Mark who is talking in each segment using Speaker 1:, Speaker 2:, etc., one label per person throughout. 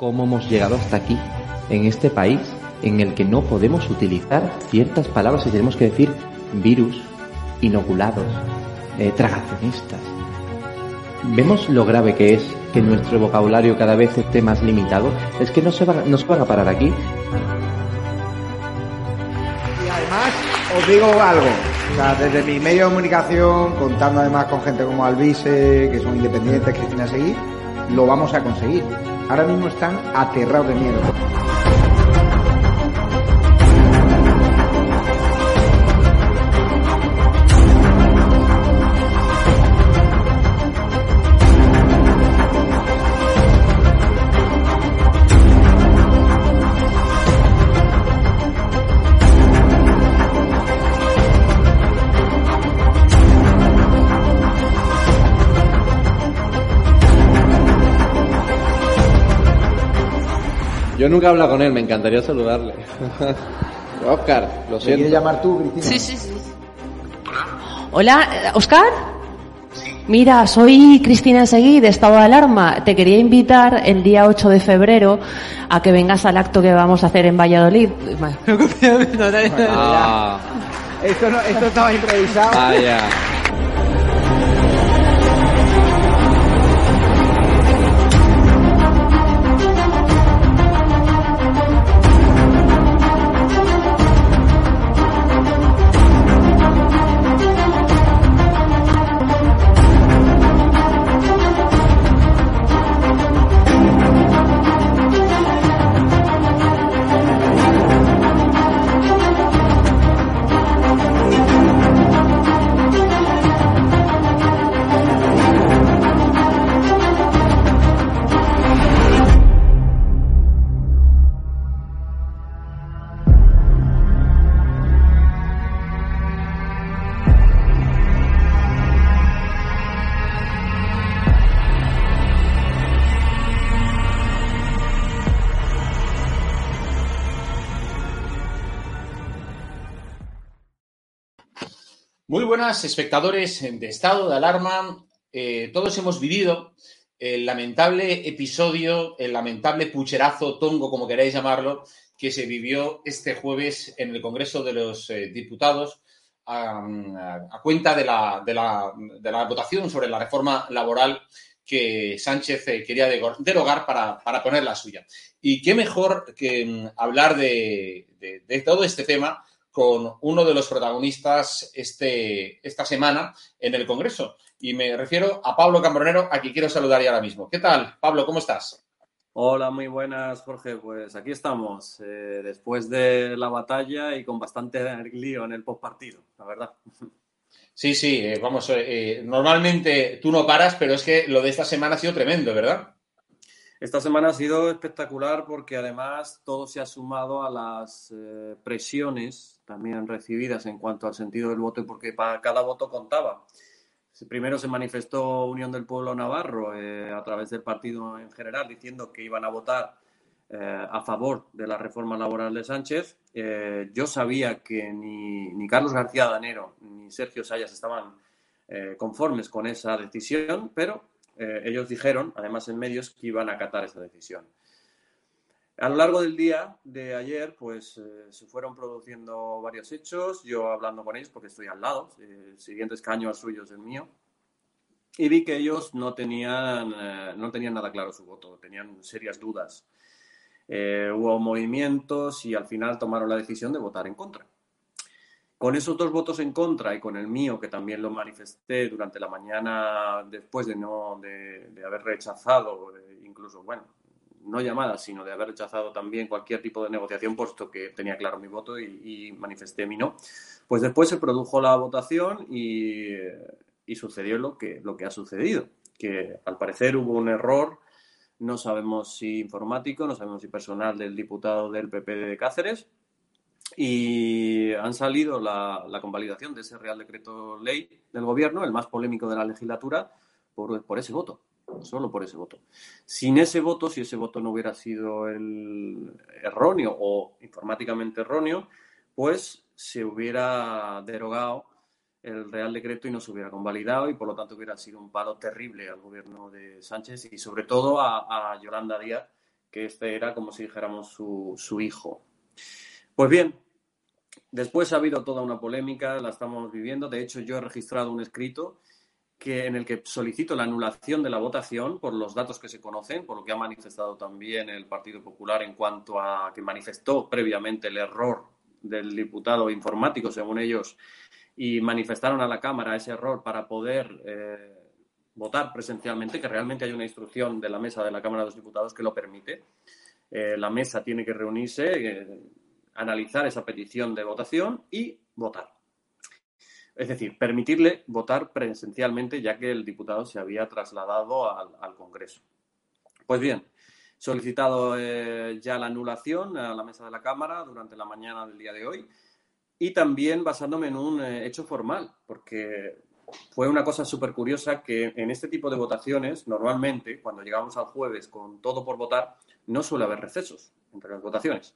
Speaker 1: ¿Cómo hemos llegado hasta aquí, en este país, en el que no podemos utilizar ciertas palabras y tenemos que decir virus, inoculados, eh, tragacionistas? ¿Vemos lo grave que es que nuestro vocabulario cada vez esté más limitado? Es que no se, va, no se van a parar aquí.
Speaker 2: Y además, os digo algo. Desde mi medio de comunicación, contando además con gente como Alvise, que son independientes, Cristina Seguí, lo vamos a conseguir. Ahora mismo están aterrados de miedo.
Speaker 1: Yo nunca he hablado con él, me encantaría saludarle. Oscar, lo
Speaker 2: ¿Te
Speaker 1: siento.
Speaker 2: quieres llamar tú, Cristina?
Speaker 3: Sí, sí, sí. Hola, ¿Oscar? Mira, soy Cristina Seguí de Estado de Alarma. Te quería invitar el día 8 de febrero a que vengas al acto que vamos a hacer en Valladolid.
Speaker 1: Ah,
Speaker 2: Esto, no, esto estaba improvisado.
Speaker 1: vaya.
Speaker 4: Muy buenas, espectadores de estado de alarma. Eh, todos hemos vivido el lamentable episodio, el lamentable pucherazo tongo, como queráis llamarlo, que se vivió este jueves en el Congreso de los eh, Diputados a, cuenta de la, de la- de la votación sobre la reforma laboral que Sánchez eh, quería derogar para, para poner la suya. Y qué mejor que mm, hablar de todo este tema con uno de los protagonistas este, esta semana en el Congreso. Y me refiero a Pablo Cambronero, a quien quiero saludar ya ahora mismo. ¿Qué tal, Pablo? ¿Cómo estás?
Speaker 5: Hola, muy buenas, Jorge. Pues aquí estamos, eh, después de la batalla y con bastante lío en el postpartido, la verdad.
Speaker 4: Sí, sí, eh, vamos, eh, normalmente tú no paras, pero es que lo de esta semana ha sido tremendo, ¿verdad?
Speaker 5: Esta semana ha sido espectacular porque además todo se ha sumado a las eh, presiones también recibidas en cuanto al sentido del voto y porque para cada voto contaba. Primero se manifestó Unión del Pueblo Navarro eh, a través del partido en general diciendo que iban a votar eh, a favor de la reforma laboral de Sánchez. Yo sabía que ni, ni Carlos García Danero ni Sergio Sayas estaban conformes con esa decisión, pero eh, ellos dijeron, además en medios, que iban a acatar esa decisión. A lo largo del día de ayer, pues eh, se fueron produciendo varios hechos, yo hablando con ellos porque estoy al lado, eh, el siguiente escaño al suyo es el mío, y vi que ellos no tenían, eh, no tenían nada claro su voto, tenían serias dudas. Eh, hubo movimientos y al final tomaron la decisión de votar en contra. Con esos dos votos en contra y con el mío, que también lo manifesté durante la mañana después de, no, de, haber rechazado, eh, incluso, bueno, no llamadas, sino de haber rechazado también cualquier tipo de negociación, puesto que tenía claro mi voto y, y manifesté mi no, pues después se produjo la votación y, y sucedió lo que, lo que ha sucedido, que al parecer hubo un error, no sabemos si informático, no sabemos si personal del diputado del PP de Cáceres, y han salido la, la, convalidación de ese Real Decreto Ley del Gobierno, el más polémico de la legislatura, por, por, ese voto, solo por ese voto. Sin ese voto, si ese voto no hubiera sido el erróneo o informáticamente erróneo, pues se hubiera derogado el Real Decreto y no se hubiera convalidado y por lo tanto hubiera sido un palo terrible al gobierno de Sánchez y sobre todo a, a Yolanda Díaz, que este era como si dijéramos su, su hijo. Pues bien, después ha habido toda una polémica, la estamos viviendo. De hecho, yo he registrado un escrito que, en el que solicito la anulación de la votación por los datos que se conocen, por lo que ha manifestado también el Partido Popular en cuanto a que manifestó previamente el error del diputado informático, según ellos, y manifestaron a la Cámara ese error para poder eh, votar presencialmente, que realmente hay una instrucción de la mesa de la Cámara de los Diputados que lo permite. Eh, la mesa tiene que reunirse, eh, analizar esa petición de votación y votar. Es decir, permitirle votar presencialmente ya que el diputado se había trasladado al, Congreso. Pues bien, solicitado eh, ya la anulación a la mesa de la Cámara durante la mañana del día de hoy y también basándome en un hecho formal, porque fue una cosa súper curiosa que en este tipo de votaciones, normalmente, cuando llegamos al jueves con todo por votar, no suele haber recesos entre las votaciones.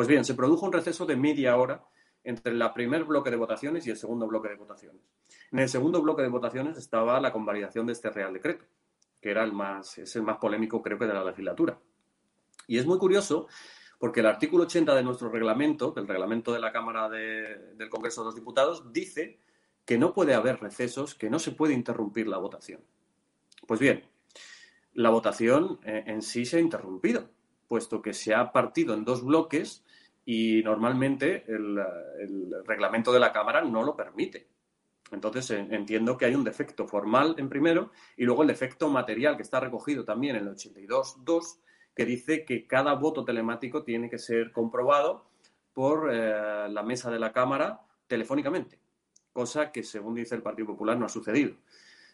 Speaker 5: Pues bien, se produjo un receso de media hora entre el primer bloque de votaciones y el segundo bloque de votaciones. En el segundo bloque de votaciones estaba la convalidación de este Real Decreto, que era el más, es el más polémico, creo que, de la legislatura. Y es muy curioso porque el artículo 80 de nuestro reglamento, del reglamento de la Cámara del Congreso de los Diputados, dice que no puede haber recesos, que no se puede interrumpir la votación. Pues bien, la votación eh, en sí se ha interrumpido, puesto que se ha partido en dos bloques y normalmente el, reglamento de la Cámara no lo permite. Entonces entiendo que hay un defecto formal en primero y luego el defecto material que está recogido también en el 82.2 que dice que cada voto telemático tiene que ser comprobado por eh, la mesa de la Cámara telefónicamente cosa que, según dice el Partido Popular, no ha sucedido.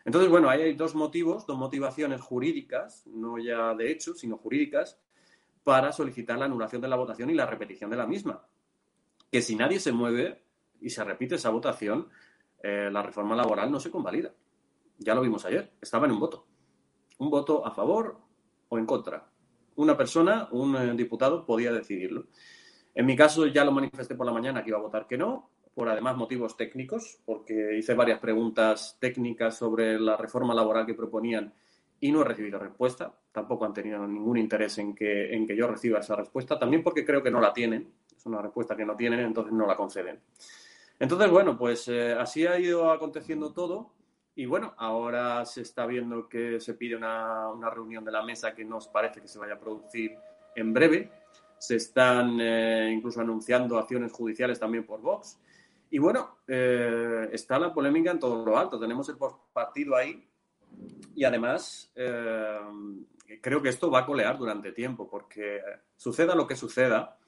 Speaker 5: Entonces, bueno, ahí hay dos motivos, dos motivaciones jurídicas, no ya de hecho, sino jurídicas, para solicitar la anulación de la votación y la repetición de la misma. Que si nadie se mueve y se repite esa votación, eh, la reforma laboral no se convalida. Ya lo vimos ayer, estaba en un voto. Un voto a favor o en contra. Una persona, un eh, diputado, podía decidirlo. En mi caso ya lo manifesté por la mañana que iba a votar que no, por además motivos técnicos, porque hice varias preguntas técnicas sobre la reforma laboral que proponían y no he recibido respuesta. Tampoco han tenido ningún interés en que, en que yo reciba esa respuesta, también porque creo que no la tienen. Es una respuesta que no tienen, entonces no la conceden. Entonces, bueno, pues eh, así ha ido aconteciendo todo. Y bueno, ahora se está viendo que se pide una, una, reunión de la mesa que nos parece que se vaya a producir en breve. Se están eh, incluso anunciando acciones judiciales también por Vox. Y bueno, eh, está la polémica en todo lo alto. Tenemos el partido ahí y además eh, creo que esto va a colear durante tiempo porque suceda lo que suceda,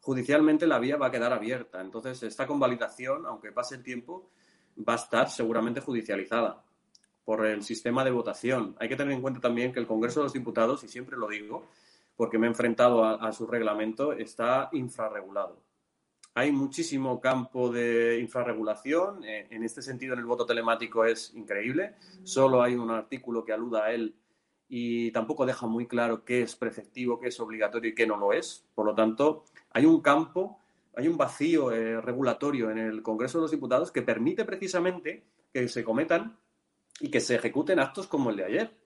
Speaker 5: judicialmente la vía va a quedar abierta. Entonces, esta convalidación, aunque pase el tiempo, va a estar seguramente judicializada por el sistema de votación. Hay que tener en cuenta también que el Congreso de los Diputados, y siempre lo digo, porque me he enfrentado a su reglamento, está infrarregulado. Hay muchísimo campo de infrarregulación. Eh, en este sentido, en el voto telemático es increíble. Solo hay un artículo que aluda a él y tampoco deja muy claro qué es preceptivo, qué es obligatorio y qué no lo es. Por lo tanto, hay un campo, hay un vacío eh, regulatorio en el Congreso de los Diputados que permite precisamente que se cometan y que se ejecuten actos como el de ayer.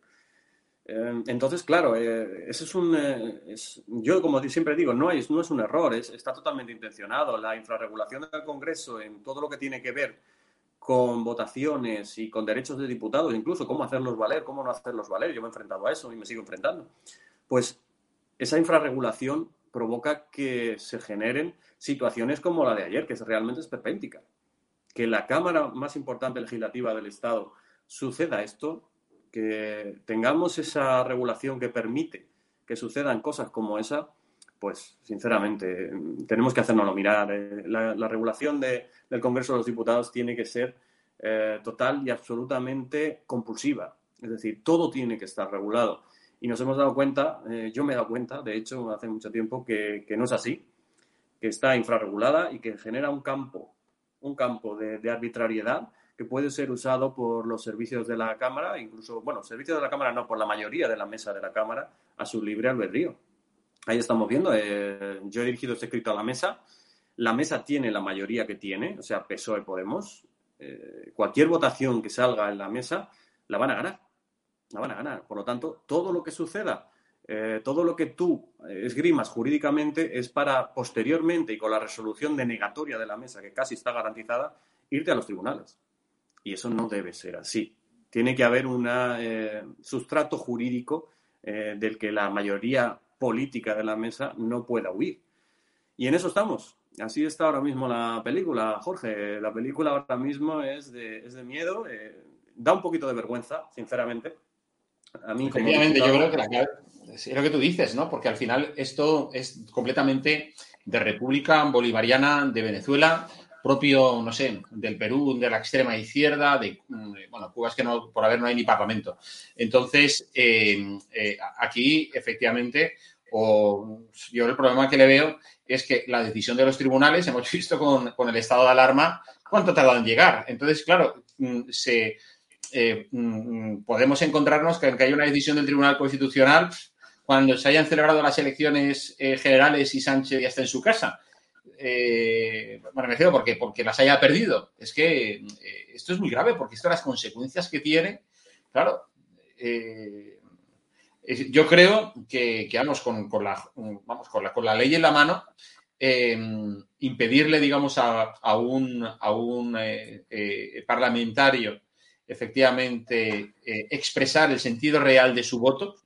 Speaker 5: Eh, entonces, claro, eh, ese es un. Eh, yo, como siempre digo, no es, no es un error, está totalmente intencionado. La infrarregulación del Congreso en todo lo que tiene que ver con votaciones y con derechos de diputados, incluso cómo hacerlos valer, cómo no hacerlos valer. Yo me he enfrentado a eso y me sigo enfrentando. Pues esa infrarregulación provoca que se generen situaciones como la de ayer, que realmente es perpéntica. Que la Cámara más importante legislativa del Estado suceda esto que tengamos esa regulación que permite que sucedan cosas como esa, pues sinceramente tenemos que hacernoslo mirar. Eh, la, regulación del Congreso de los Diputados tiene que ser eh, total y absolutamente compulsiva. Es decir, todo tiene que estar regulado. Y nos hemos dado cuenta, eh, yo me he dado cuenta, de hecho, hace mucho tiempo, que, no es así, que está infrarregulada y que genera un campo, un campo de arbitrariedad que puede ser usado por los servicios de la Cámara, incluso, bueno, servicios de la Cámara no, por la mayoría de la mesa de la Cámara, a su libre albedrío. Ahí estamos viendo, eh, yo he dirigido este escrito a la mesa, la mesa tiene la mayoría que tiene, o sea, PSOE Podemos, eh, cualquier votación que salga en la mesa la van a ganar, la van a ganar. Por lo tanto, todo lo que suceda eh, todo lo que tú esgrimas jurídicamente es para posteriormente y con la resolución denegatoria de la mesa, que casi está garantizada, irte a los tribunales. Y eso no debe ser así. Tiene que haber un eh, sustrato jurídico eh, del que la mayoría política de la mesa no pueda huir. Y en eso estamos. Así está ahora mismo la película, Jorge. La película ahora mismo es de, es de miedo. da un poquito de vergüenza, sinceramente
Speaker 4: a mí, Efectivamente, yo creo que la clave es lo que tú dices, ¿no? Porque al final esto es completamente de República Bolivariana de Venezuela, propio, no sé, del Perú, de la extrema izquierda, de, mm, bueno, Cuba es que no, por haber no hay ni parlamento. Entonces, eh, eh, aquí, efectivamente, o yo el problema que le veo es que la decisión de los tribunales, hemos visto con, con el estado de alarma, cuánto tardado en llegar. Entonces, claro, mm, se eh, mm, podemos encontrarnos que aunque hay una decisión del Tribunal Constitucional, cuando se hayan celebrado las elecciones eh, generales y Sánchez ya está en su casa. Eh, bueno, me refiero porque, porque las haya perdido. Es que esto es muy grave porque esto las consecuencias que tiene, claro, yo creo que, vamos, con, la, vamos con, la, con la ley en la mano, impedirle, digamos, a, a un, a un parlamentario efectivamente eh, expresar el sentido real de su voto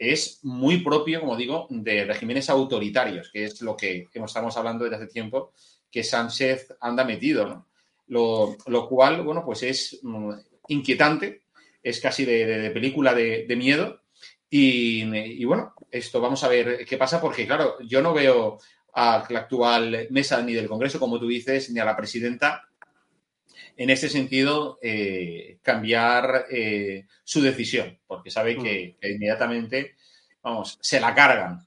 Speaker 4: es muy propio, como digo, de regímenes autoritarios, que es lo que estamos hablando desde hace tiempo, que Sánchez anda metido, Lo, cual, bueno, pues es mm, inquietante, es casi de, película de, miedo. Y, bueno, esto vamos a ver qué pasa, porque claro, yo no veo a la actual mesa ni del Congreso, como tú dices, ni a la presidenta en ese sentido, eh, cambiar eh, su decisión, porque sabe que, mm. inmediatamente, vamos, se la cargan.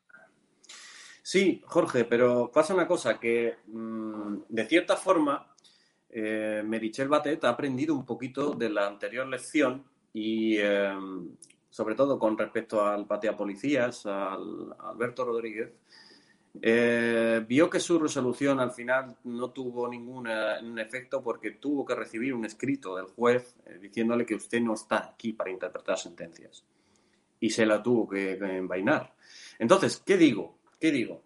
Speaker 5: Sí, Jorge, pero pasa una cosa, que mm, de cierta forma, eh, Merichel Batet ha aprendido un poquito de la anterior lección y sobre todo con respecto al patea policías, al Alberto Rodríguez, eh, vio que su resolución al final no tuvo ningún efecto porque tuvo que recibir un escrito del juez eh, diciéndole que usted no está aquí para interpretar sentencias. Y se la tuvo que, envainar. Entonces, ¿qué digo? ¿Qué digo?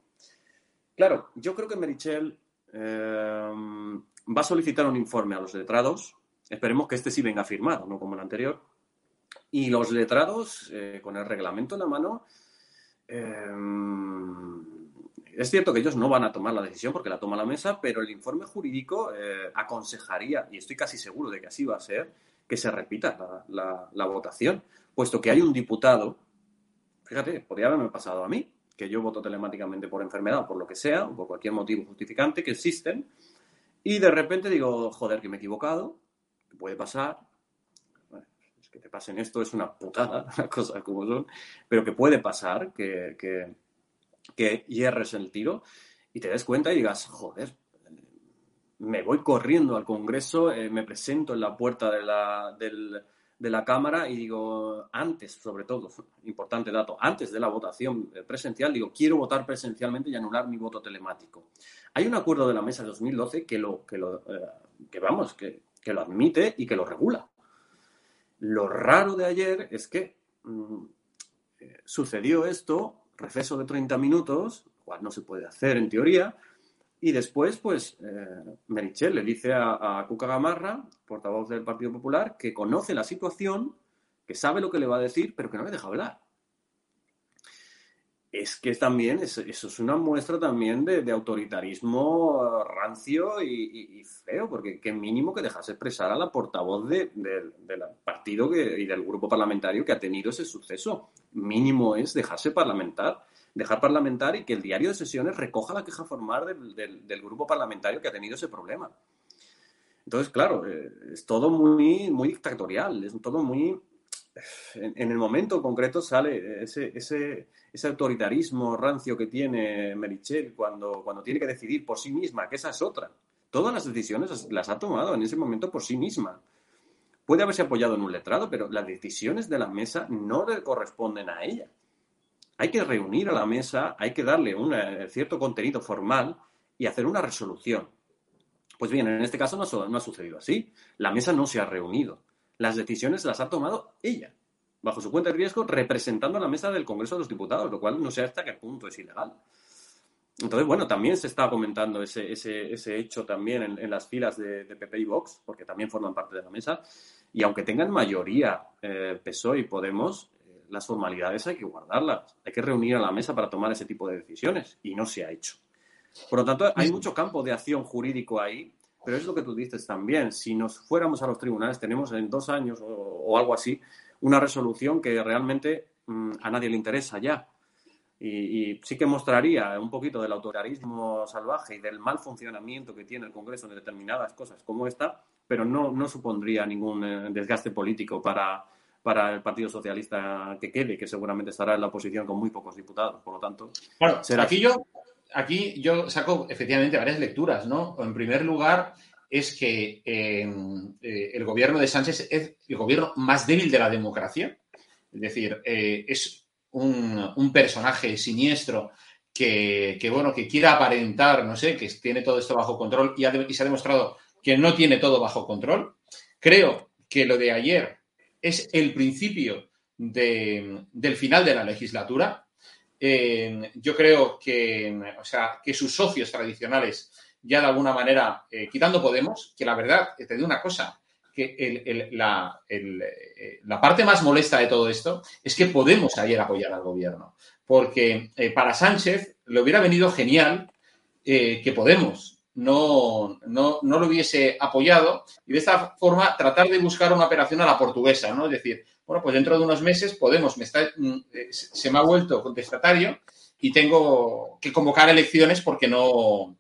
Speaker 5: Claro, yo creo que Merichel eh, va a solicitar un informe a los letrados. Esperemos que este sí venga firmado, no como el anterior. Y los letrados, con el reglamento en la mano, es cierto que ellos no van a tomar la decisión porque la toma la mesa, pero el informe jurídico eh, aconsejaría, y estoy casi seguro de que así va a ser, que se repita la, votación, puesto que hay un diputado, fíjate, podría haberme pasado a mí, que yo voto telemáticamente por enfermedad o por lo que sea, o por cualquier motivo justificante que existen, y de repente digo, joder, que me he equivocado, puede pasar, que te pasen esto es una putada, las cosas como son, pero que puede pasar, que que hierres el tiro y te des cuenta y digas, joder, me voy corriendo al Congreso, eh, me presento en la puerta de la, de la Cámara y digo, antes, sobre todo, importante dato, antes de la votación presencial, digo, quiero votar presencialmente y anular mi voto telemático. Hay un acuerdo de la mesa de 2012 que lo, que lo, eh, que vamos, que, que, lo admite y que lo regula. Lo raro de ayer es que mm, eh, sucedió esto receso de 30 minutos, cual no se puede hacer en teoría, y después, pues, eh, Merichel le dice a, a, Cuca Gamarra, portavoz del Partido Popular, que conoce la situación, que sabe lo que le va a decir, pero que no le deja hablar es que también eso es una muestra también de, autoritarismo rancio y, feo, porque qué mínimo que dejase expresar a la portavoz del partido y del grupo parlamentario que ha tenido ese suceso. Mínimo es dejarse parlamentar, dejar parlamentar y que el diario de sesiones recoja la queja formal del, grupo parlamentario que ha tenido ese problema. Entonces, claro, eh, es todo muy, muy dictatorial, es todo muy en, el momento concreto sale ese, autoritarismo rancio que tiene Merichel cuando, cuando tiene que decidir por sí misma, que esa es otra. Todas las decisiones las ha tomado en ese momento por sí misma. Puede haberse apoyado en un letrado, pero las decisiones de la mesa no le corresponden a ella. Hay que reunir a la mesa, hay que darle un cierto contenido formal y hacer una resolución. Pues bien, en este caso no ha sucedido así. La mesa no se ha reunido las decisiones las ha tomado ella, bajo su cuenta de riesgo, representando a la mesa del Congreso de los Diputados, lo cual no sé hasta qué punto es ilegal. Entonces, bueno, también se está comentando ese, ese, ese hecho también en, las filas de, de, PP y Vox, porque también forman parte de la mesa. Y aunque tengan mayoría eh, PSOE y Podemos, eh, las formalidades hay que guardarlas. Hay que reunir a la mesa para tomar ese tipo de decisiones. Y no se ha hecho. Por lo tanto, hay mucho campo de acción jurídico ahí, pero es lo que tú dices también. Si nos fuéramos a los tribunales, tenemos en dos años o, algo así una resolución que realmente mm, a nadie le interesa ya y, sí que mostraría un poquito del autoritarismo salvaje y del mal funcionamiento que tiene el Congreso en determinadas cosas como esta, pero no, no supondría ningún eh, desgaste político para, para el Partido Socialista que quede, que seguramente estará en la oposición con muy pocos diputados. Por lo tanto,
Speaker 4: bueno, aquí yo, aquí yo saco efectivamente varias lecturas, ¿no? En primer lugar, es que em, eh, el gobierno de Sánchez es el gobierno más débil de la democracia. Es decir, eh, es un, personaje siniestro que, bueno, que quiera aparentar, no sé, que tiene todo esto bajo control y, se ha demostrado que no tiene todo bajo control. Creo que lo de ayer es el principio del final de la legislatura. Eh, yo creo que, o sea, que sus socios tradicionales ya de alguna manera, eh, quitando Podemos, que la verdad, te digo una cosa, que la, eh, la, parte más molesta de todo esto es que Podemos ayer apoyar al gobierno. Porque eh, para Sánchez le hubiera venido genial eh, que Podemos no, no, no, lo hubiese apoyado y de esta forma tratar de buscar una operación a la portuguesa, ¿no? Es decir, bueno, pues dentro de unos meses Podemos me está, mm, se me ha vuelto contestatario y tengo que convocar elecciones porque no.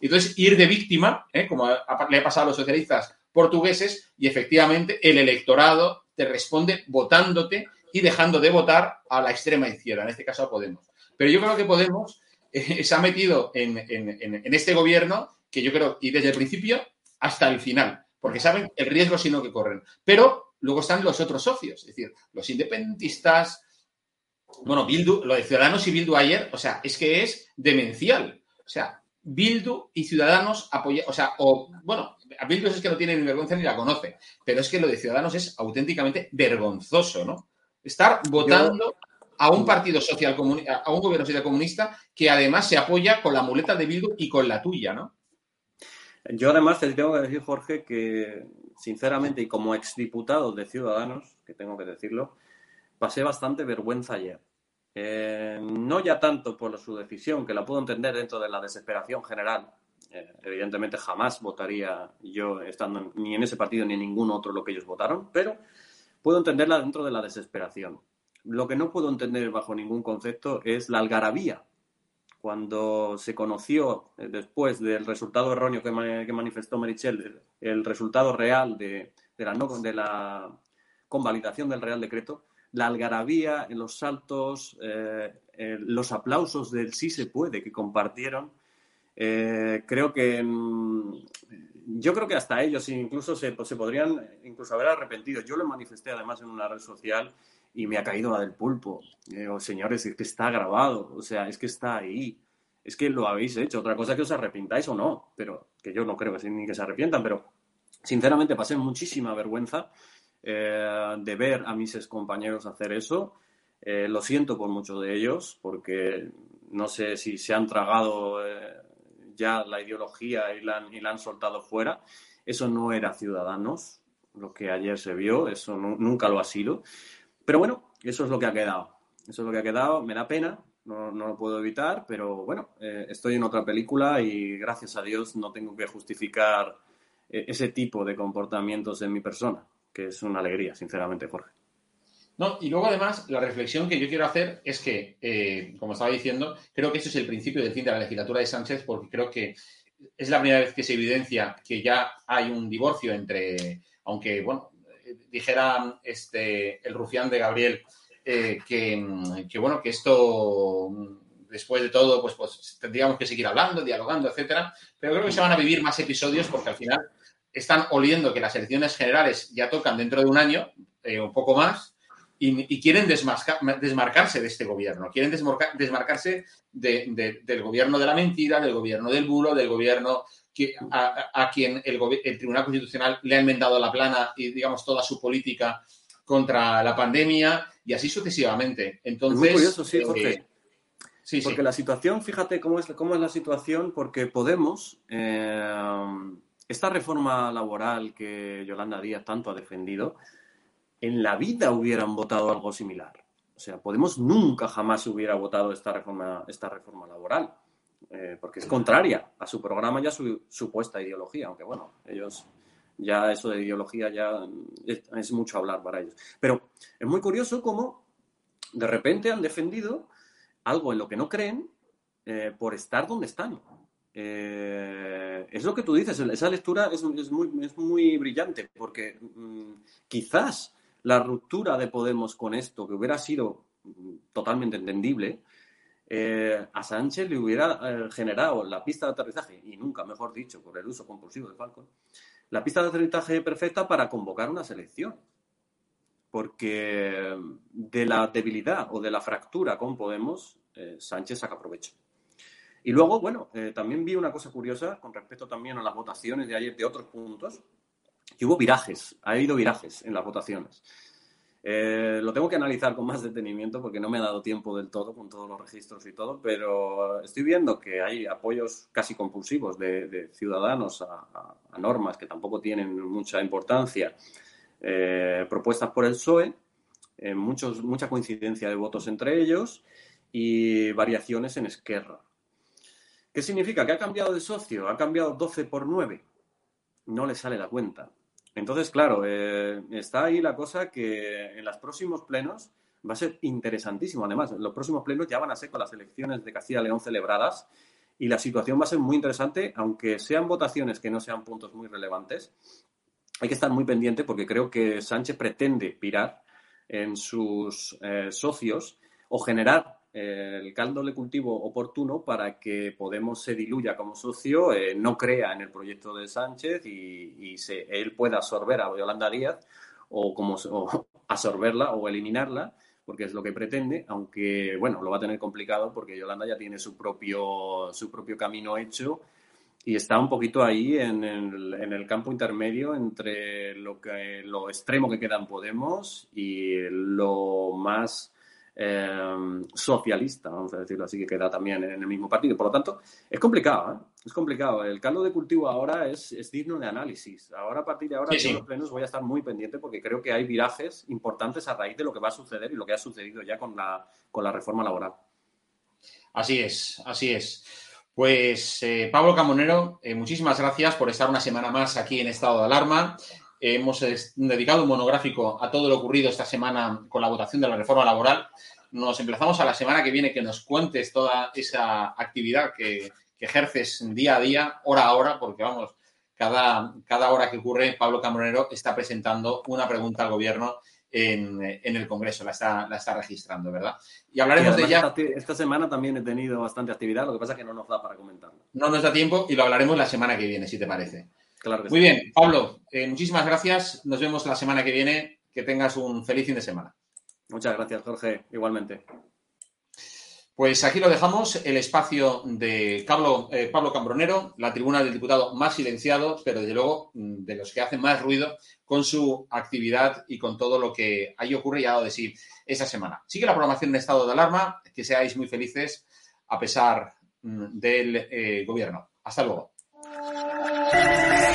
Speaker 4: Entonces, ir de víctima, como le ha pasado a los socialistas portugueses y efectivamente el electorado te responde votándote y dejando de votar a la extrema izquierda, en este caso a Podemos. Pero yo creo que Podemos eh, se ha metido en, este gobierno que yo creo, y desde el principio hasta el final, porque saben el riesgo sino que corren. Pero luego están los otros socios, es decir, los independentistas, bueno, Bildu, lo de Ciudadanos y Bildu ayer, o sea, es que es demencial. O sea, Bildu y Ciudadanos apoyan, o sea, o, bueno, a Bildu es que no tiene ni vergüenza ni la conoce, pero es que lo de Ciudadanos es auténticamente vergonzoso, ¿no? Estar votando a un partido social comunista, a un gobierno social comunista que además se apoya con la muleta de Bildu y con la tuya, ¿no?
Speaker 5: Yo además te tengo que decir, Jorge, que sinceramente y como exdiputado de Ciudadanos, que tengo que decirlo, pasé bastante vergüenza ayer. Eh, no ya tanto por su decisión, que la puedo entender dentro de la desesperación general. Eh, evidentemente jamás votaría yo estando ni en ese partido ni en ningún otro lo que ellos votaron, pero puedo entenderla dentro de la desesperación. Lo que no puedo entender bajo ningún concepto es la algarabía. Cuando se conoció eh, después del resultado erróneo que, manifestó Merichel, el, resultado real de, la, de la convalidación del Real Decreto, la algarabía, en los saltos, eh, eh, los aplausos del sí se puede que compartieron. Eh, creo que mm, yo creo que hasta ellos incluso se, se, podrían incluso haber arrepentido. Yo lo manifesté además en una red social y me ha caído la del pulpo. Digo, señores, es que está grabado, o sea, es que está ahí. Es que lo habéis hecho. Otra cosa es que os arrepintáis o no, pero que yo no creo que ni que se arrepientan, pero sinceramente pasé muchísima vergüenza eh, de ver a mis compañeros hacer eso. Eh, lo siento por muchos de ellos, porque no sé si se han tragado eh, ya la ideología y la, y la, han soltado fuera. Eso no era Ciudadanos, lo que ayer se vio, eso nunca lo ha sido. Pero bueno, eso es lo que ha quedado. Eso es lo que ha quedado, me da pena, no, no lo puedo evitar, pero bueno, estoy en otra película y gracias a Dios no tengo que justificar ese tipo de comportamientos en mi persona que es una alegría, sinceramente, Jorge.
Speaker 4: No, y luego además la reflexión que yo quiero hacer es que, eh, como estaba diciendo, creo que eso es el principio del fin de la legislatura de Sánchez, porque creo que es la primera vez que se evidencia que ya hay un divorcio entre, aunque, bueno, dijera este, el rufián de Gabriel, eh, que, bueno, que esto, después de todo, pues, pues tendríamos que seguir hablando, dialogando, etcétera, pero creo que se van a vivir más episodios porque al final están oliendo que las elecciones generales ya tocan dentro de un año, eh, un poco más, y, quieren desmarcarse de este gobierno, quieren desmarcarse del gobierno de la mentira, del gobierno del bulo, del gobierno que, a, quien el, Tribunal Constitucional le ha enmendado la plana y, digamos, toda su política contra la pandemia y así sucesivamente. Entonces,
Speaker 5: muy curioso, sí,
Speaker 4: eh,
Speaker 5: Jorge.
Speaker 4: sí,
Speaker 5: porque
Speaker 4: sí.
Speaker 5: la situación, fíjate cómo es, cómo es la situación, porque Podemos, eh, esta reforma laboral que Yolanda Díaz tanto ha defendido, en la vida hubieran votado algo similar. O sea, Podemos nunca jamás hubiera votado esta reforma, esta reforma laboral, eh, porque es contraria a su programa y a su supuesta ideología, aunque bueno, ellos ya eso de ideología ya es, mucho hablar para ellos. Pero es muy curioso cómo de repente han defendido algo en lo que no creen eh, por estar donde están. Eh, es lo que tú dices, esa lectura es, es, muy, es muy, brillante, porque mmm, quizás la ruptura de Podemos con esto, que hubiera sido mm, totalmente entendible, eh, a Sánchez le hubiera eh, generado la pista de aterrizaje, y nunca, mejor dicho, por el uso compulsivo de Falcon, la pista de aterrizaje perfecta para convocar una selección. Porque de la debilidad o de la fractura con Podemos, eh, Sánchez saca provecho. Y luego, bueno, también vi una cosa curiosa con respecto también a las votaciones de ayer de otros puntos, que hubo virajes, ha habido virajes en las votaciones. Eh, lo tengo que analizar con más detenimiento porque no me ha dado tiempo del todo con todos los registros y todo, pero estoy viendo que hay apoyos casi compulsivos de, ciudadanos a, normas que tampoco tienen mucha importancia, eh, propuestas por el PSOE, eh, muchos, mucha coincidencia de votos entre ellos y variaciones en Esquerra. ¿Qué significa? ¿Que ha cambiado de socio? ¿Ha cambiado 12 por 9? No le sale la cuenta. Entonces, claro, eh, está ahí la cosa que en los próximos plenos va a ser interesantísimo. Además, los próximos plenos ya van a ser con las elecciones de Castilla y León celebradas y la situación va a ser muy interesante, aunque sean votaciones que no sean puntos muy relevantes. Hay que estar muy pendiente porque creo que Sánchez pretende pirar en sus eh, socios o generar el caldo de cultivo oportuno para que Podemos se diluya como socio, eh, no crea en el proyecto de Sánchez y, y él pueda absorber a Yolanda Díaz o, como, o absorberla o eliminarla, porque es lo que pretende, aunque bueno, lo va a tener complicado porque Yolanda ya tiene su propio, su propio camino hecho y está un poquito ahí en el, en el campo intermedio entre lo, que, lo extremo que queda en Podemos y lo más eh, socialista, vamos a decirlo así, que queda también en el mismo partido. Por lo tanto, es complicado, ¿eh? es complicado. El caldo de cultivo ahora es, es, digno de análisis. Ahora, a partir de ahora, sí, sí. en los plenos voy a estar muy pendiente porque creo que hay virajes importantes a raíz de lo que va a suceder y lo que ha sucedido ya con la, con la reforma laboral.
Speaker 4: Así es, así es. Pues eh, Pablo Camonero, eh, muchísimas gracias por estar una semana más aquí en estado de alarma. Eh, hemos dedicado un monográfico a todo lo ocurrido esta semana con la votación de la reforma laboral. Nos emplazamos a la semana que viene que nos cuentes toda esa actividad que, que ejerces día a día, hora a hora, porque vamos, cada, cada hora que ocurre, Pablo Camonero está presentando una pregunta al gobierno en, en, el Congreso, la está, la está registrando, ¿verdad?
Speaker 5: Y hablaremos y de ella. Esta, esta, semana también he tenido bastante actividad, lo que pasa es que no nos da para comentarlo.
Speaker 4: No nos da tiempo y lo hablaremos la semana que viene, si te parece.
Speaker 5: Claro que
Speaker 4: Muy
Speaker 5: sí.
Speaker 4: bien, Pablo, eh, muchísimas gracias. Nos vemos la semana que viene. Que tengas un feliz fin de semana.
Speaker 5: Muchas gracias, Jorge. Igualmente.
Speaker 4: Pues aquí lo dejamos, el espacio de Pablo, eh, Pablo Cambronero, la tribuna del diputado más silenciado, pero desde luego de los que hacen más ruido con su actividad y con todo lo que ahí ocurre y ha dado de sí esa semana. Sigue la programación en estado de alarma, que seáis muy felices a pesar del eh, gobierno. Hasta luego.